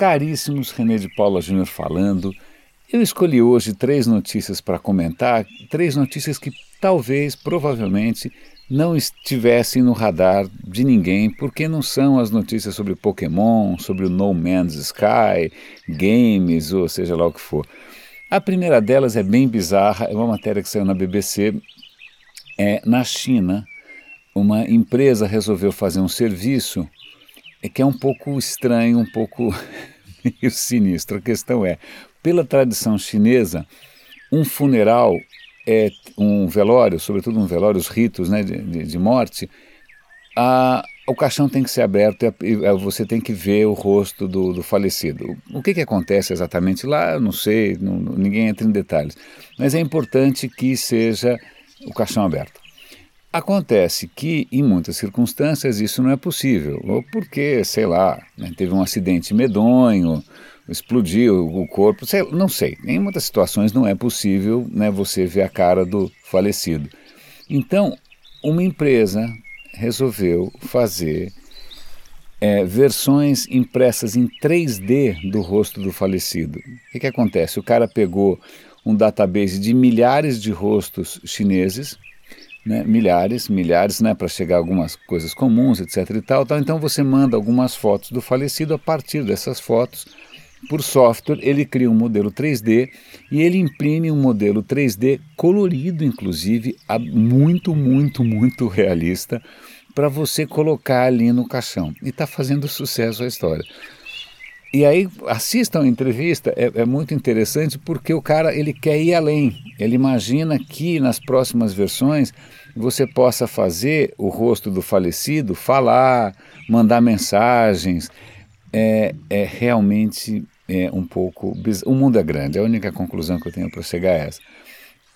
Caríssimos, René de Paula Júnior falando. Eu escolhi hoje três notícias para comentar, três notícias que talvez, provavelmente, não estivessem no radar de ninguém, porque não são as notícias sobre Pokémon, sobre o No Man's Sky, games, ou seja lá o que for. A primeira delas é bem bizarra, é uma matéria que saiu na BBC. É, na China, uma empresa resolveu fazer um serviço é que é um pouco estranho, um pouco meio sinistro. A questão é, pela tradição chinesa, um funeral é um velório, sobretudo um velório, os ritos né, de, de, de morte, a, o caixão tem que ser aberto e você tem que ver o rosto do, do falecido. O que, que acontece exatamente lá, eu não sei, não, ninguém entra em detalhes, mas é importante que seja o caixão aberto. Acontece que, em muitas circunstâncias, isso não é possível, ou porque, sei lá, né, teve um acidente medonho, explodiu o corpo, sei, não sei. Em muitas situações não é possível né, você ver a cara do falecido. Então, uma empresa resolveu fazer é, versões impressas em 3D do rosto do falecido. O que, que acontece? O cara pegou um database de milhares de rostos chineses né, milhares, milhares, né, para chegar a algumas coisas comuns, etc. e tal, tal. Então você manda algumas fotos do falecido, a partir dessas fotos, por software, ele cria um modelo 3D e ele imprime um modelo 3D colorido, inclusive, muito, muito, muito realista, para você colocar ali no caixão. E está fazendo sucesso a história. E aí assistam a entrevista, é, é, muito interessante porque o cara ele quer ir além. Ele imagina que nas próximas versões você possa fazer o rosto do falecido falar, mandar mensagens. É, é realmente é um pouco. O mundo é grande, é a única conclusão que eu tenho para chegar é essa.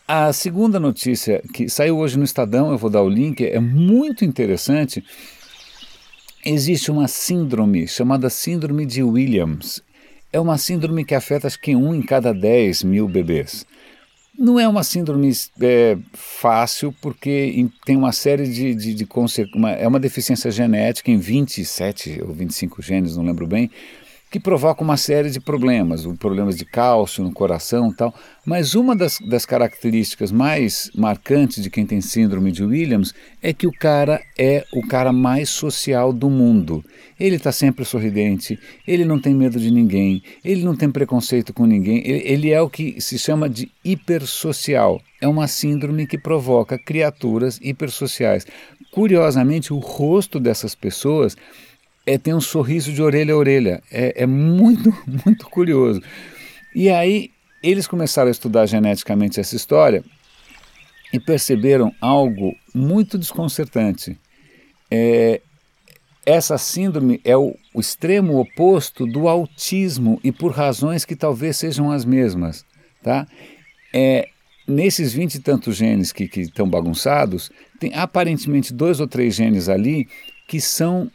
A segunda notícia que saiu hoje no Estadão, eu vou dar o link, é muito interessante Existe uma síndrome chamada Síndrome de Williams. É uma síndrome que afeta acho que um em cada 10 mil bebês. Não é uma síndrome é, fácil, porque tem uma série de, de, de consequências. É uma deficiência genética em 27 ou 25 genes, não lembro bem, que provoca uma série de problemas, problemas de cálcio no coração e tal. Mas uma das, das características mais marcantes de quem tem síndrome de Williams é que o cara é o cara mais social do mundo. Ele está sempre sorridente, ele não tem medo de ninguém, ele não tem preconceito com ninguém, ele, ele é o que se chama de hipersocial. É uma síndrome que provoca criaturas hipersociais. Curiosamente, o rosto dessas pessoas é, tem um sorriso de orelha a orelha. É, é muito, muito curioso. E aí eles começaram a estudar geneticamente essa história e perceberam algo muito desconcertante. É, essa síndrome é o, o, extremo oposto do autismo e por razões que talvez sejam as mesmas. Tá? É, nesses vinte e tantos genes que estão bagunçados, tem aparentemente dois ou três genes ali que são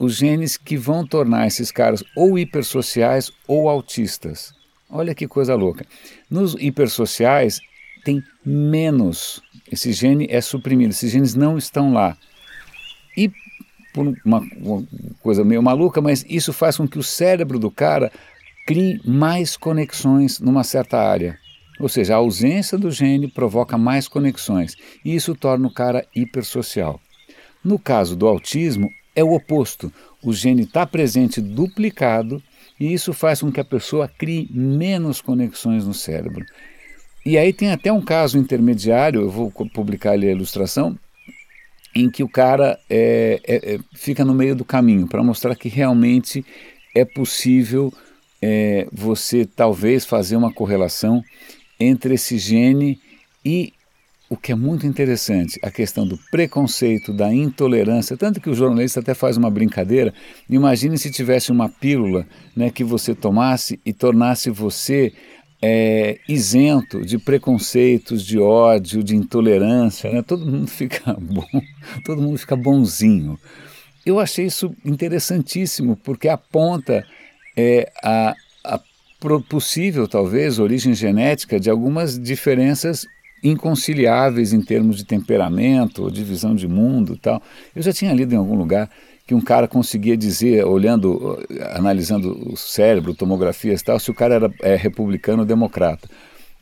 os genes que vão tornar esses caras ou hipersociais ou autistas. Olha que coisa louca. Nos hipersociais tem menos. Esse gene é suprimido, esses genes não estão lá. E por uma, uma coisa meio maluca, mas isso faz com que o cérebro do cara crie mais conexões numa certa área. Ou seja, a ausência do gene provoca mais conexões e isso torna o cara hipersocial. No caso do autismo, é o oposto. O gene está presente duplicado e isso faz com que a pessoa crie menos conexões no cérebro. E aí tem até um caso intermediário, eu vou publicar ali a ilustração, em que o cara é, é, é, fica no meio do caminho para mostrar que realmente é possível é, você talvez fazer uma correlação entre esse gene e o que é muito interessante, a questão do preconceito, da intolerância, tanto que o jornalista até faz uma brincadeira. Imagine se tivesse uma pílula né, que você tomasse e tornasse você é, isento de preconceitos, de ódio, de intolerância, né? todo mundo fica bom, todo mundo fica bonzinho. Eu achei isso interessantíssimo porque aponta é, a, a possível, talvez, origem genética de algumas diferenças inconciliáveis em termos de temperamento, de visão de mundo tal. Eu já tinha lido em algum lugar que um cara conseguia dizer, olhando, analisando o cérebro, tomografias tal, se o cara era é, republicano ou democrata.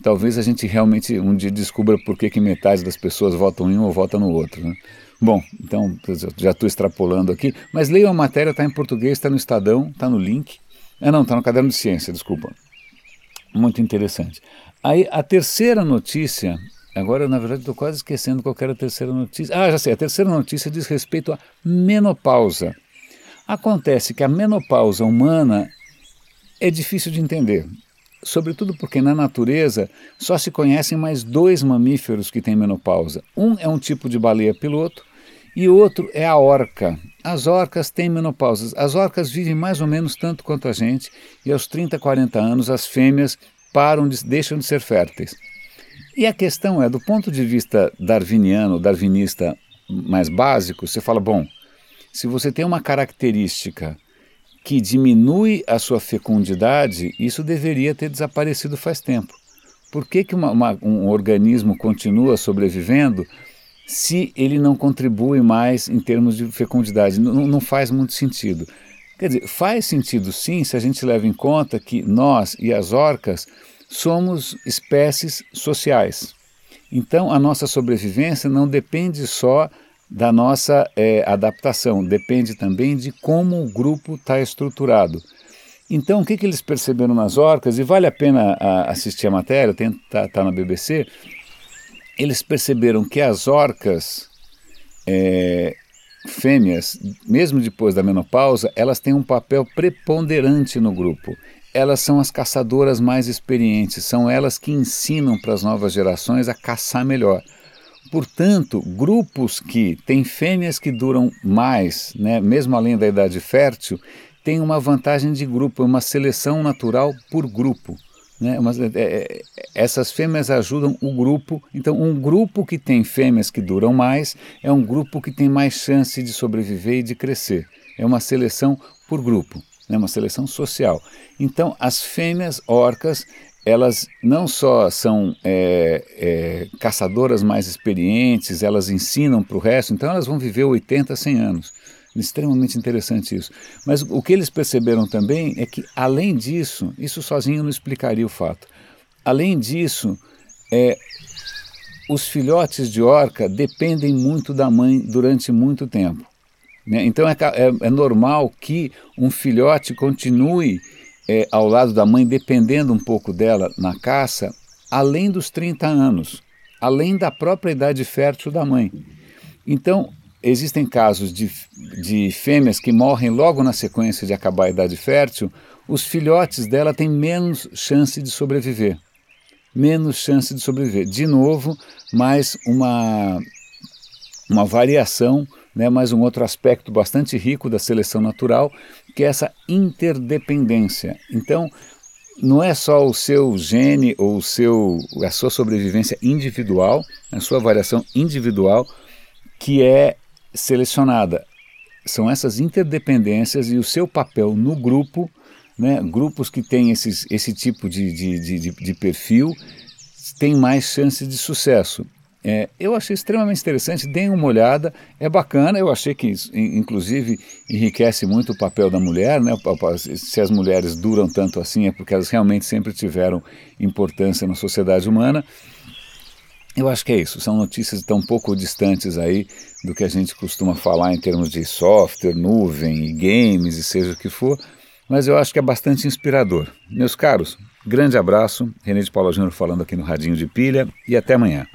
Talvez a gente realmente um dia descubra por que, que metade das pessoas votam em um ou votam no outro. Né? Bom, então já estou extrapolando aqui, mas leiam a matéria, está em português, está no Estadão, está no link. Ah, não, está no caderno de ciência, desculpa. Muito interessante. Aí a terceira notícia, agora na verdade estou quase esquecendo qual era a terceira notícia. Ah, já sei, a terceira notícia diz respeito à menopausa. Acontece que a menopausa humana é difícil de entender sobretudo porque na natureza só se conhecem mais dois mamíferos que têm menopausa. Um é um tipo de baleia piloto e outro é a orca. As orcas têm menopausa. As orcas vivem mais ou menos tanto quanto a gente e aos 30, 40 anos as fêmeas param de, deixam de ser férteis. E a questão é, do ponto de vista darwiniano, darwinista mais básico, você fala, bom, se você tem uma característica que diminui a sua fecundidade, isso deveria ter desaparecido faz tempo. Por que, que uma, uma, um organismo continua sobrevivendo se ele não contribui mais em termos de fecundidade? Não, não faz muito sentido. Quer dizer, faz sentido sim se a gente leva em conta que nós e as orcas somos espécies sociais. Então, a nossa sobrevivência não depende só da nossa é, adaptação, depende também de como o grupo está estruturado. Então, o que, que eles perceberam nas orcas, e vale a pena a, assistir a matéria, está tá na BBC, eles perceberam que as orcas é, fêmeas, mesmo depois da menopausa, elas têm um papel preponderante no grupo. Elas são as caçadoras mais experientes, são elas que ensinam para as novas gerações a caçar melhor. Portanto, grupos que têm fêmeas que duram mais, né, mesmo além da idade fértil, têm uma vantagem de grupo, uma seleção natural por grupo. Né? Uma, é, é, essas fêmeas ajudam o grupo. Então, um grupo que tem fêmeas que duram mais é um grupo que tem mais chance de sobreviver e de crescer. É uma seleção por grupo, né? uma seleção social. Então, as fêmeas orcas elas não só são é, é, caçadoras mais experientes, elas ensinam para o resto, então elas vão viver 80, 100 anos. Extremamente interessante isso. Mas o que eles perceberam também é que, além disso, isso sozinho não explicaria o fato. Além disso, é, os filhotes de orca dependem muito da mãe durante muito tempo. Né? Então é, é, é normal que um filhote continue é, ao lado da mãe, dependendo um pouco dela na caça, além dos 30 anos, além da própria idade fértil da mãe. Então, existem casos de, de fêmeas que morrem logo na sequência de acabar a idade fértil, os filhotes dela têm menos chance de sobreviver. Menos chance de sobreviver. De novo, mais uma, uma variação né, mais um outro aspecto bastante rico da seleção natural, que é essa interdependência. Então, não é só o seu gene ou o seu, a sua sobrevivência individual, a sua variação individual que é selecionada. São essas interdependências e o seu papel no grupo, né, grupos que têm esses, esse tipo de, de, de, de perfil, têm mais chances de sucesso. É, eu achei extremamente interessante, deem uma olhada, é bacana, eu achei que inclusive enriquece muito o papel da mulher, né? se as mulheres duram tanto assim é porque elas realmente sempre tiveram importância na sociedade humana. Eu acho que é isso, são notícias tão pouco distantes aí do que a gente costuma falar em termos de software, nuvem e games e seja o que for, mas eu acho que é bastante inspirador. Meus caros, grande abraço, René de Paula Júnior falando aqui no Radinho de Pilha e até amanhã.